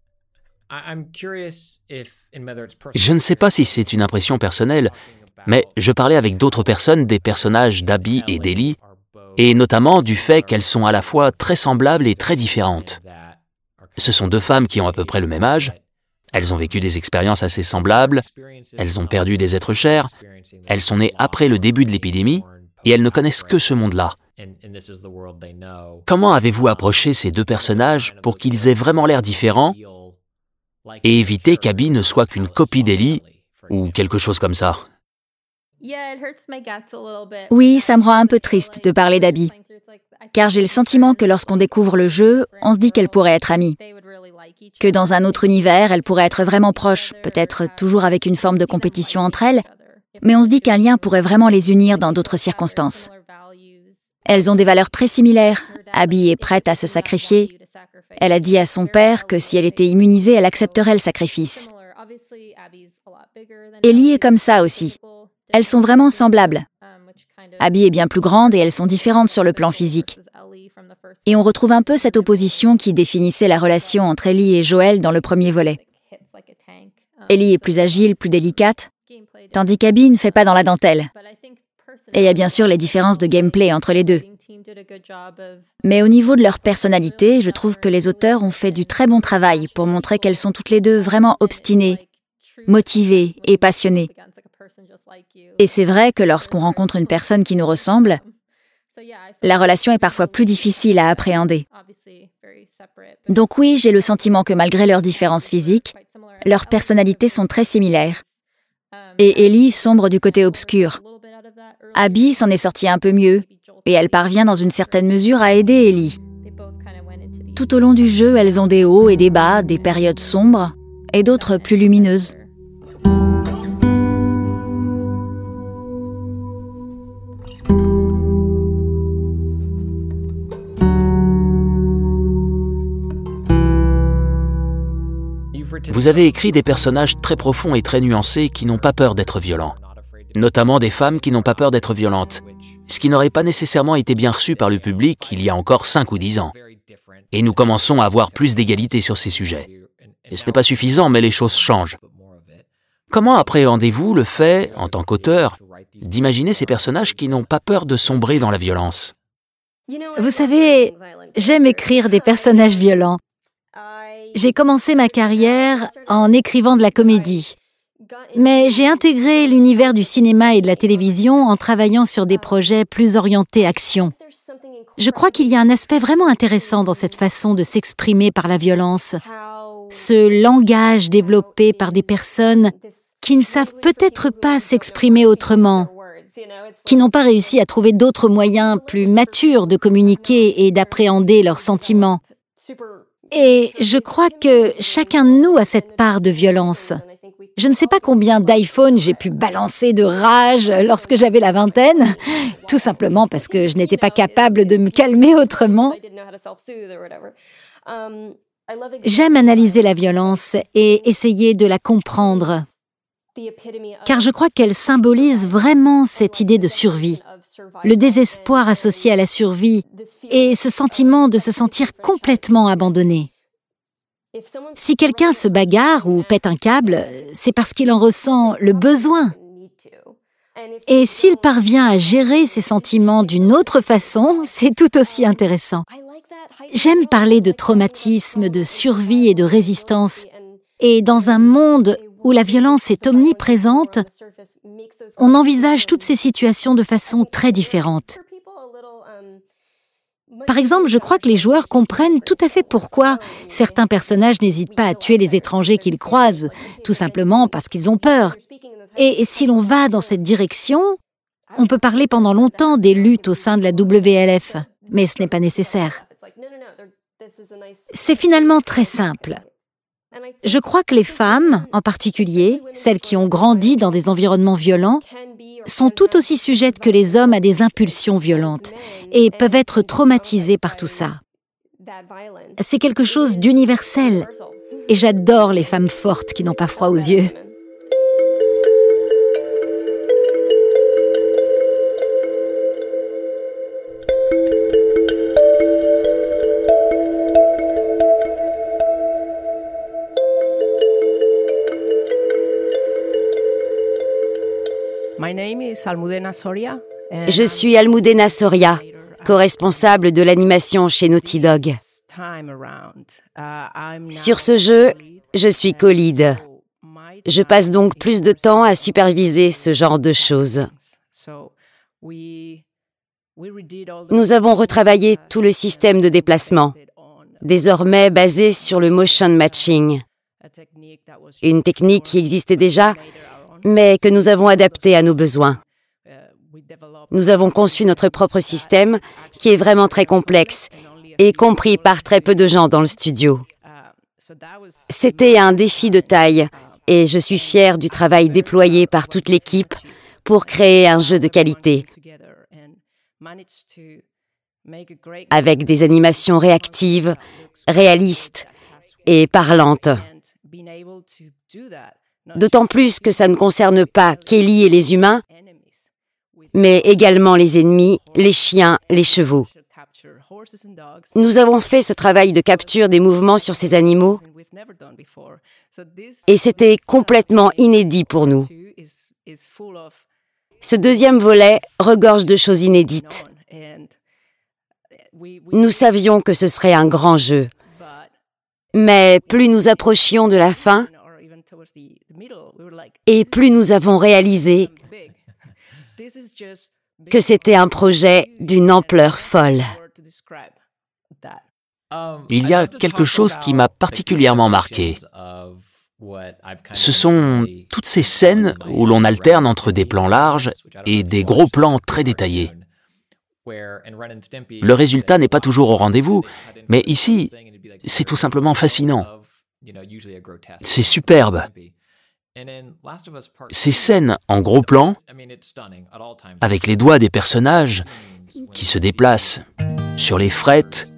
Je ne sais pas si c'est une impression personnelle, mais je parlais avec d'autres personnes des personnages d'Abby et d'Ellie, et notamment du fait qu'elles sont à la fois très semblables et très différentes. Ce sont deux femmes qui ont à peu près le même âge, elles ont vécu des expériences assez semblables, elles ont perdu des êtres chers, elles sont nées après le début de l'épidémie, et elles ne connaissent que ce monde-là. Comment avez-vous approché ces deux personnages pour qu'ils aient vraiment l'air différents et éviter qu'Abby ne soit qu'une copie d'Ellie ou quelque chose comme ça? Oui, ça me rend un peu triste de parler d'Abby, car j'ai le sentiment que lorsqu'on découvre le jeu, on se dit qu'elle pourrait être amie. Que dans un autre univers, elle pourrait être vraiment proche, peut-être toujours avec une forme de compétition entre elles, mais on se dit qu'un lien pourrait vraiment les unir dans d'autres circonstances. Elles ont des valeurs très similaires. Abby est prête à se sacrifier. Elle a dit à son père que si elle était immunisée, elle accepterait le sacrifice. Ellie est comme ça aussi. Elles sont vraiment semblables. Abby est bien plus grande et elles sont différentes sur le plan physique. Et on retrouve un peu cette opposition qui définissait la relation entre Ellie et Joël dans le premier volet. Ellie est plus agile, plus délicate, tandis qu'Abby ne fait pas dans la dentelle. Et il y a bien sûr les différences de gameplay entre les deux. Mais au niveau de leur personnalité, je trouve que les auteurs ont fait du très bon travail pour montrer qu'elles sont toutes les deux vraiment obstinées, motivées et passionnées. Et c'est vrai que lorsqu'on rencontre une personne qui nous ressemble, la relation est parfois plus difficile à appréhender. Donc oui, j'ai le sentiment que malgré leurs différences physiques, leurs personnalités sont très similaires. Et Ellie sombre du côté obscur. Abby s'en est sortie un peu mieux, et elle parvient dans une certaine mesure à aider Ellie. Tout au long du jeu, elles ont des hauts et des bas, des périodes sombres et d'autres plus lumineuses. Vous avez écrit des personnages très profonds et très nuancés qui n'ont pas peur d'être violents, notamment des femmes qui n'ont pas peur d'être violentes, ce qui n'aurait pas nécessairement été bien reçu par le public il y a encore 5 ou 10 ans. Et nous commençons à avoir plus d'égalité sur ces sujets. Et ce n'est pas suffisant, mais les choses changent. Comment appréhendez-vous le fait, en tant qu'auteur, d'imaginer ces personnages qui n'ont pas peur de sombrer dans la violence? Vous savez, j'aime écrire des personnages violents. J'ai commencé ma carrière en écrivant de la comédie. Mais j'ai intégré l'univers du cinéma et de la télévision en travaillant sur des projets plus orientés action. Je crois qu'il y a un aspect vraiment intéressant dans cette façon de s'exprimer par la violence. Ce langage développé par des personnes qui ne savent peut-être pas s'exprimer autrement, qui n'ont pas réussi à trouver d'autres moyens plus matures de communiquer et d'appréhender leurs sentiments. Et je crois que chacun de nous a cette part de violence. Je ne sais pas combien d'iPhone j'ai pu balancer de rage lorsque j'avais la vingtaine, tout simplement parce que je n'étais pas capable de me calmer autrement. J'aime analyser la violence et essayer de la comprendre, car je crois qu'elle symbolise vraiment cette idée de survie, le désespoir associé à la survie et ce sentiment de se sentir complètement abandonné. Si quelqu'un se bagarre ou pète un câble, c'est parce qu'il en ressent le besoin. Et s'il parvient à gérer ses sentiments d'une autre façon, c'est tout aussi intéressant. J'aime parler de traumatisme, de survie et de résistance. Et dans un monde où la violence est omniprésente, on envisage toutes ces situations de façon très différente. Par exemple, je crois que les joueurs comprennent tout à fait pourquoi certains personnages n'hésitent pas à tuer les étrangers qu'ils croisent, tout simplement parce qu'ils ont peur. Et si l'on va dans cette direction, on peut parler pendant longtemps des luttes au sein de la WLF, mais ce n'est pas nécessaire. C'est finalement très simple. Je crois que les femmes, en particulier, celles qui ont grandi dans des environnements violents, sont tout aussi sujettes que les hommes à des impulsions violentes et peuvent être traumatisées par tout ça. C'est quelque chose d'universel et j'adore les femmes fortes qui n'ont pas froid aux yeux. Je suis Almudena Soria, co-responsable de l'animation chez Naughty Dog. Sur ce jeu, je suis co-lead. Je passe donc plus de temps à superviser ce genre de choses. Nous avons retravaillé tout le système de déplacement, désormais basé sur le motion matching, une technique qui existait déjà, mais que nous avons adaptée à nos besoins. Nous avons conçu notre propre système, qui est vraiment très complexe et compris par très peu de gens dans le studio. C'était un défi de taille et je suis fière du travail déployé par toute l'équipe pour créer un jeu de qualité avec des animations réactives, réalistes et parlantes. D'autant plus que ça ne concerne pas Kelly et les humains, mais également les ennemis, les chiens, les chevaux. Nous avons fait ce travail de capture des mouvements sur ces animaux et c'était complètement inédit pour nous. Ce deuxième volet regorge de choses inédites. Nous savions que ce serait un grand jeu. Mais plus nous approchions de la fin, et plus nous avons réalisé que c'était un projet d'une ampleur folle. Il y a quelque chose qui m'a particulièrement marqué. Ce sont toutes ces scènes où l'on alterne entre des plans larges et des gros plans très détaillés. Le résultat n'est pas toujours au rendez-vous, mais ici, c'est tout simplement fascinant. C'est superbe. Ces scènes en gros plan, avec les doigts des personnages qui se déplacent sur les frettes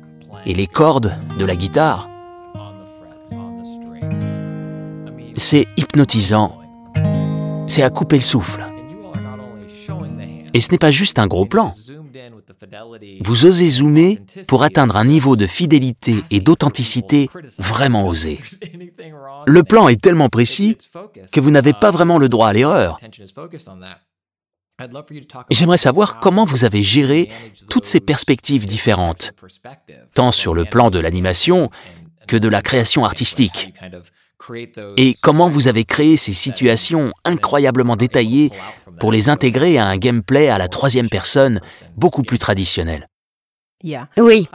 et les cordes de la guitare, c'est hypnotisant. C'est à couper le souffle. Et ce n'est pas juste un gros plan. Vous osez zoomer pour atteindre un niveau de fidélité et d'authenticité vraiment osé. Le plan est tellement précis que vous n'avez pas vraiment le droit à l'erreur. J'aimerais savoir comment vous avez géré toutes ces perspectives différentes, tant sur le plan de l'animation que de la création artistique. Et comment vous avez créé ces situations incroyablement détaillées pour les intégrer à un gameplay à la troisième personne beaucoup plus traditionnel. Oui,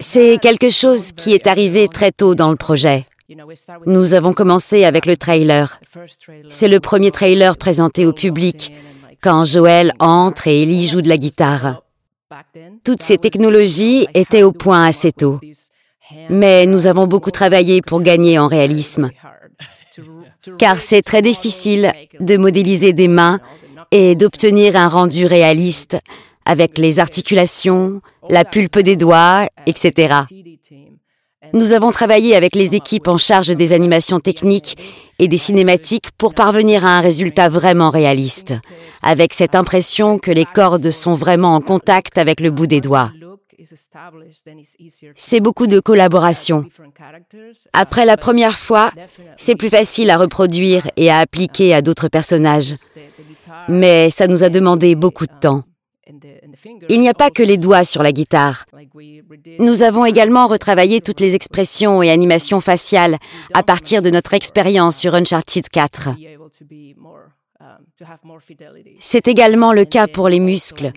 c'est quelque chose qui est arrivé très tôt dans le projet. Nous avons commencé avec le trailer. C'est le premier trailer présenté au public quand Joël entre et Ellie joue de la guitare. Toutes ces technologies étaient au point assez tôt. Mais nous avons beaucoup travaillé pour gagner en réalisme car c'est très difficile de modéliser des mains et d'obtenir un rendu réaliste avec les articulations, la pulpe des doigts, etc. Nous avons travaillé avec les équipes en charge des animations techniques et des cinématiques pour parvenir à un résultat vraiment réaliste, avec cette impression que les cordes sont vraiment en contact avec le bout des doigts. C'est beaucoup de collaboration. Après la première fois, c'est plus facile à reproduire et à appliquer à d'autres personnages. Mais ça nous a demandé beaucoup de temps. Il n'y a pas que les doigts sur la guitare. Nous avons également retravaillé toutes les expressions et animations faciales à partir de notre expérience sur Uncharted 4. C'est également le cas pour les muscles.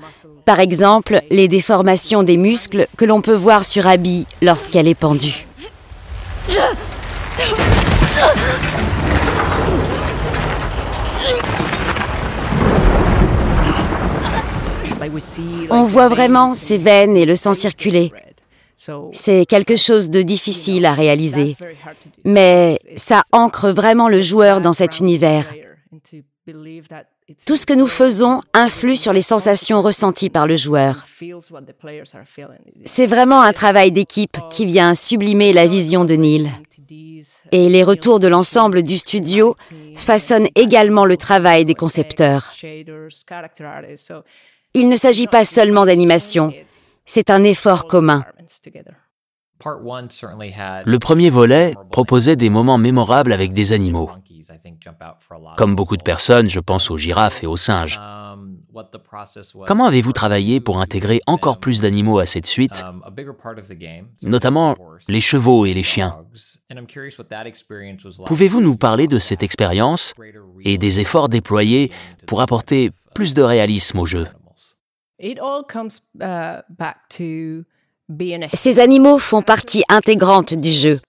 Par exemple, les déformations des muscles que l'on peut voir sur Abby lorsqu'elle est pendue. On voit vraiment ses veines et le sang circuler. C'est quelque chose de difficile à réaliser, mais ça ancre vraiment le joueur dans cet univers. Tout ce que nous faisons influe sur les sensations ressenties par le joueur. C'est vraiment un travail d'équipe qui vient sublimer la vision de Neil. Et les retours de l'ensemble du studio façonnent également le travail des concepteurs. Il ne s'agit pas seulement d'animation, c'est un effort commun. Le premier volet proposait des moments mémorables avec des animaux. Comme beaucoup de personnes, je pense aux girafes et aux singes. Comment avez-vous travaillé pour intégrer encore plus d'animaux à cette suite, notamment les chevaux et les chiens. Pouvez-vous nous parler de cette expérience et des efforts déployés pour apporter plus de réalisme au jeu? Ces animaux font partie intégrante du jeu,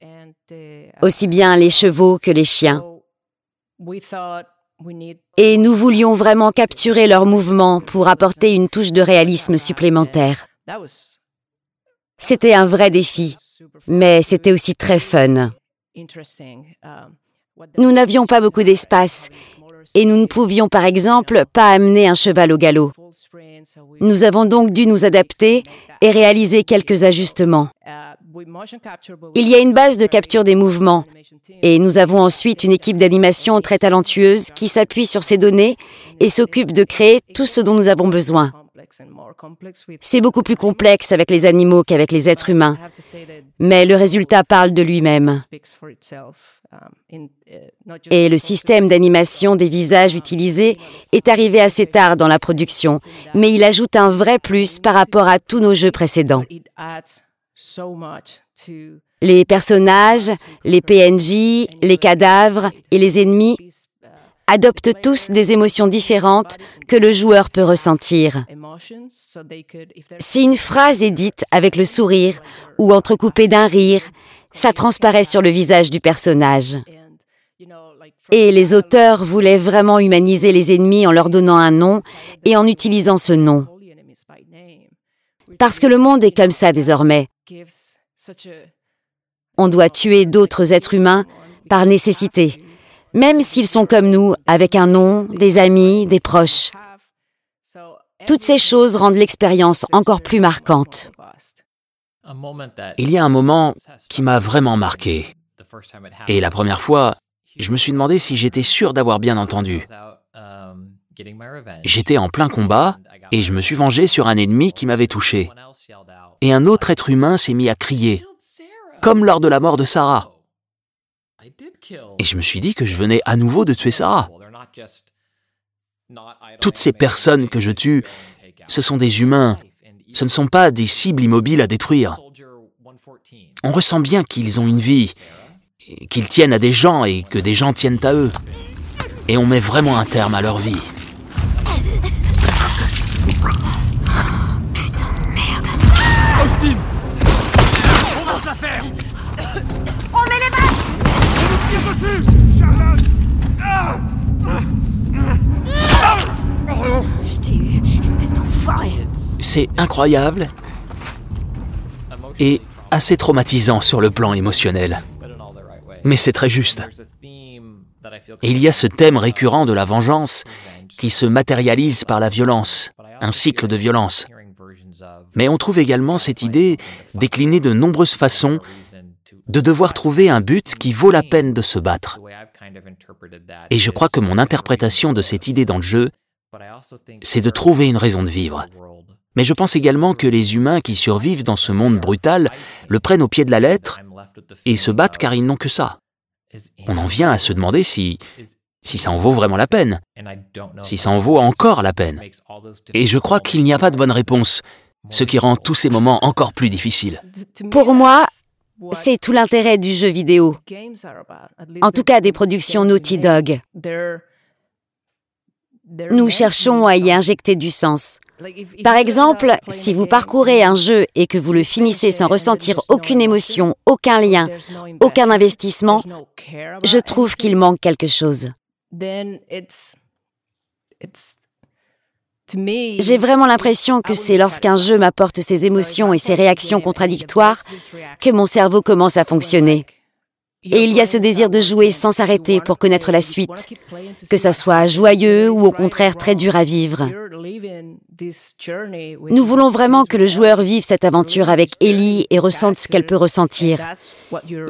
aussi bien les chevaux que les chiens. Et nous voulions vraiment capturer leurs mouvements pour apporter une touche de réalisme supplémentaire. C'était un vrai défi, mais c'était aussi très fun. Nous n'avions pas beaucoup d'espace et nous ne pouvions par exemple pas amener un cheval au galop. Nous avons donc dû nous adapter et réaliser quelques ajustements. Il y a une base de capture des mouvements et nous avons ensuite une équipe d'animation très talentueuse qui s'appuie sur ces données et s'occupe de créer tout ce dont nous avons besoin. C'est beaucoup plus complexe avec les animaux qu'avec les êtres humains, mais le résultat parle de lui-même. Et le système d'animation des visages utilisés est arrivé assez tard dans la production, mais il ajoute un vrai plus par rapport à tous nos jeux précédents. Les personnages, les PNJ, les cadavres et les ennemis adoptent tous des émotions différentes que le joueur peut ressentir. Si une phrase est dite avec le sourire ou entrecoupée d'un rire, ça transparaît sur le visage du personnage. Et les auteurs voulaient vraiment humaniser les ennemis en leur donnant un nom et en utilisant ce nom. Parce que le monde est comme ça désormais. On doit tuer d'autres êtres humains par nécessité, même s'ils sont comme nous, avec un nom, des amis, des proches. Toutes ces choses rendent l'expérience encore plus marquante. Il y a un moment qui m'a vraiment marqué. Et la première fois, je me suis demandé si j'étais sûr d'avoir bien entendu. J'étais en plein combat et je me suis vengé sur un ennemi qui m'avait touché. Et un autre être humain s'est mis à crier, comme lors de la mort de Sarah. Et je me suis dit que je venais à nouveau de tuer Sarah. Toutes ces personnes que je tue, ce sont des humains, ce ne sont pas des cibles immobiles à détruire. On ressent bien qu'ils ont une vie, qu'ils tiennent à des gens et que des gens tiennent à eux. Et on met vraiment un terme à leur vie. Faire On met les balles Charlotte Je t'ai eu, espèce d'enfoiré c'est incroyable et assez traumatisant sur le plan émotionnel. Mais c'est très juste. Et il y a ce thème récurrent de la vengeance qui se matérialise par la violence, un cycle de violence. Mais on trouve également cette idée déclinée de nombreuses façons de devoir trouver un but qui vaut la peine de se battre. Et je crois que mon interprétation de cette idée dans le jeu, c'est de trouver une raison de vivre. Mais je pense également que les humains qui survivent dans ce monde brutal le prennent au pied de la lettre et se battent car ils n'ont que ça. On en vient à se demander si, si ça en vaut vraiment la peine, si ça en vaut encore la peine. Et je crois qu'il n'y a pas de bonne réponse, ce qui rend tous ces moments encore plus difficiles. Pour moi, c'est tout l'intérêt du jeu vidéo. En tout cas des productions Naughty Dog. Nous cherchons à y injecter du sens. Par exemple, si vous parcourez un jeu et que vous le finissez sans ressentir aucune émotion, aucun lien, aucun investissement, je trouve qu'il manque quelque chose. J'ai vraiment l'impression que c'est lorsqu'un jeu m'apporte ses émotions et ses réactions contradictoires que mon cerveau commence à fonctionner. Et il y a ce désir de jouer sans s'arrêter pour connaître la suite, que ça soit joyeux ou au contraire très dur à vivre. Nous voulons vraiment que le joueur vive cette aventure avec Ellie et ressente ce qu'elle peut ressentir.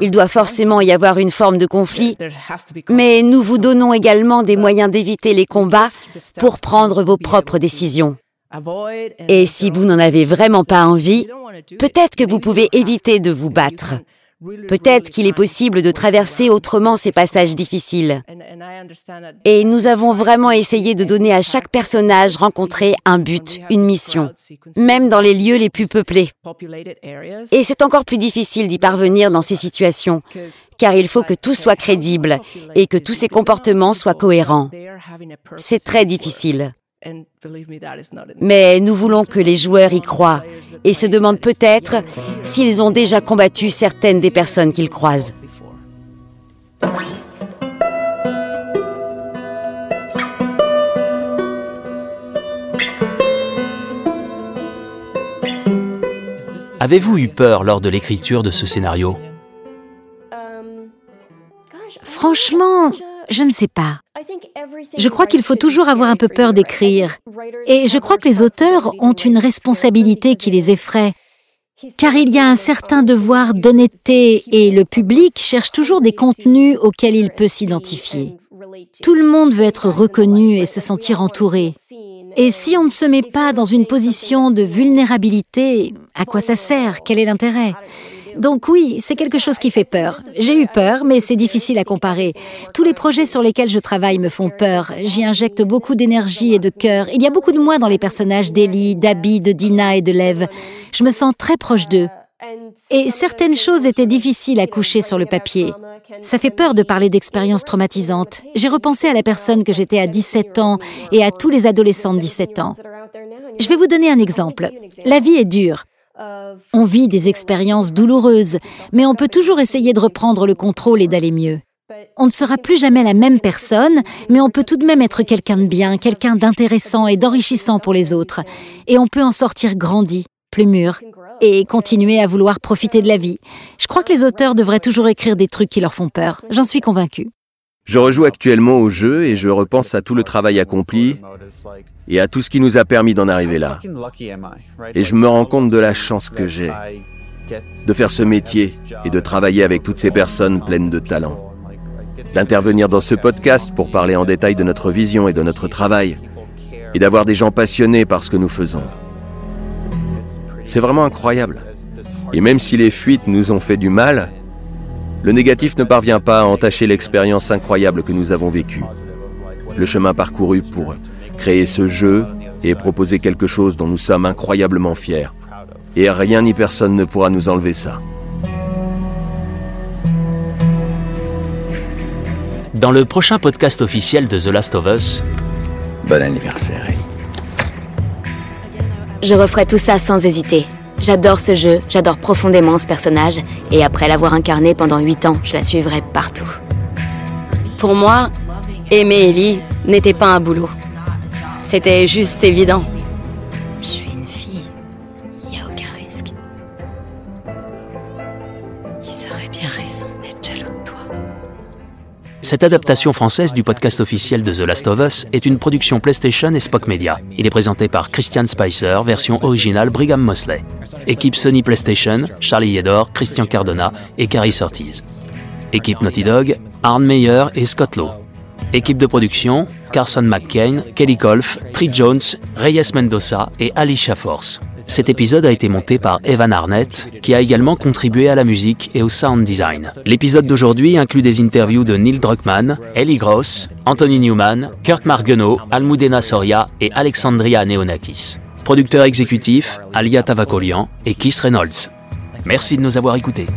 Il doit forcément y avoir une forme de conflit, mais nous vous donnons également des moyens d'éviter les combats pour prendre vos propres décisions. Et si vous n'en avez vraiment pas envie, peut-être que vous pouvez éviter de vous battre Peut-être qu'il est possible de traverser autrement ces passages difficiles. Et nous avons vraiment essayé de donner à chaque personnage rencontré un but, une mission, même dans les lieux les plus peuplés. Et c'est encore plus difficile d'y parvenir dans ces situations, car il faut que tout soit crédible et que tous ces comportements soient cohérents. C'est très difficile. Mais nous voulons que les joueurs y croient et se demandent peut-être s'ils ont déjà combattu certaines des personnes qu'ils croisent. Avez-vous eu peur lors de l'écriture de ce scénario? Franchement, je ne sais pas. Je crois qu'il faut toujours avoir un peu peur d'écrire. Et je crois que les auteurs ont une responsabilité qui les effraie. Car il y a un certain devoir d'honnêteté et le public cherche toujours des contenus auxquels il peut s'identifier. Tout le monde veut être reconnu et se sentir entouré. Et si on ne se met pas dans une position de vulnérabilité, à quoi ça sert? Quel est l'intérêt? Donc oui, c'est quelque chose qui fait peur. J'ai eu peur, mais c'est difficile à comparer. Tous les projets sur lesquels je travaille me font peur. J'y injecte beaucoup d'énergie et de cœur. Il y a beaucoup de moi dans les personnages d'Ellie, d'Abby, de Dina et de Lev. Je me sens très proche d'eux. Et certaines choses étaient difficiles à coucher sur le papier. Ça fait peur de parler d'expériences traumatisantes. J'ai repensé à la personne que j'étais à 17 ans et à tous les adolescents de 17 ans. Je vais vous donner un exemple. La vie est dure. On vit des expériences douloureuses, mais on peut toujours essayer de reprendre le contrôle et d'aller mieux. On ne sera plus jamais la même personne, mais on peut tout de même être quelqu'un de bien, quelqu'un d'intéressant et d'enrichissant pour les autres. Et on peut en sortir grandi, plus mûr, et continuer à vouloir profiter de la vie. Je crois que les auteurs devraient toujours écrire des trucs qui leur font peur. J'en suis convaincue. Je rejoue actuellement au jeu et je repense à tout le travail accompli et à tout ce qui nous a permis d'en arriver là. Et je me rends compte de la chance que j'ai de faire ce métier et de travailler avec toutes ces personnes pleines de talent. D'intervenir dans ce podcast pour parler en détail de notre vision et de notre travail et d'avoir des gens passionnés par ce que nous faisons. C'est vraiment incroyable. Et même si les fuites nous ont fait du mal, le négatif ne parvient pas à entacher l'expérience incroyable que nous avons vécue. Le chemin parcouru pour créer ce jeu et proposer quelque chose dont nous sommes incroyablement fiers. Et rien ni personne ne pourra nous enlever ça. Dans le prochain podcast officiel de The Last of Us. Bon anniversaire, Ellie. Je referai tout ça sans hésiter. J'adore ce jeu, j'adore profondément ce personnage, et après l'avoir incarné pendant 8 ans, je la suivrai partout. Pour moi, aimer Ellie n'était pas un boulot. C'était juste évident. Cette adaptation française du podcast officiel de The Last of Us est une production PlayStation et Spock Media. Il est présenté par Christian Spicer, version originale Brigham Mosley. Équipe Sony PlayStation, Charlie Yedor, Christian Cardona et Carrie Surtees. Équipe Naughty Dog, Arne Meyer et Scott Lowe. Équipe de production, Carson McCain, Kelly Kolf, Tree Jones, Reyes Mendoza et Alicia Force. Cet épisode a été monté par Evan Arnett, qui a également contribué à la musique et au sound design. L'épisode d'aujourd'hui inclut des interviews de Neil Druckmann, Ellie Gross, Anthony Newman, Kurt Margenot, Almudena Soria et Alexandria Neonakis. Producteur exécutif, Alia Tavakolian et Keith Reynolds. Merci de nous avoir écoutés.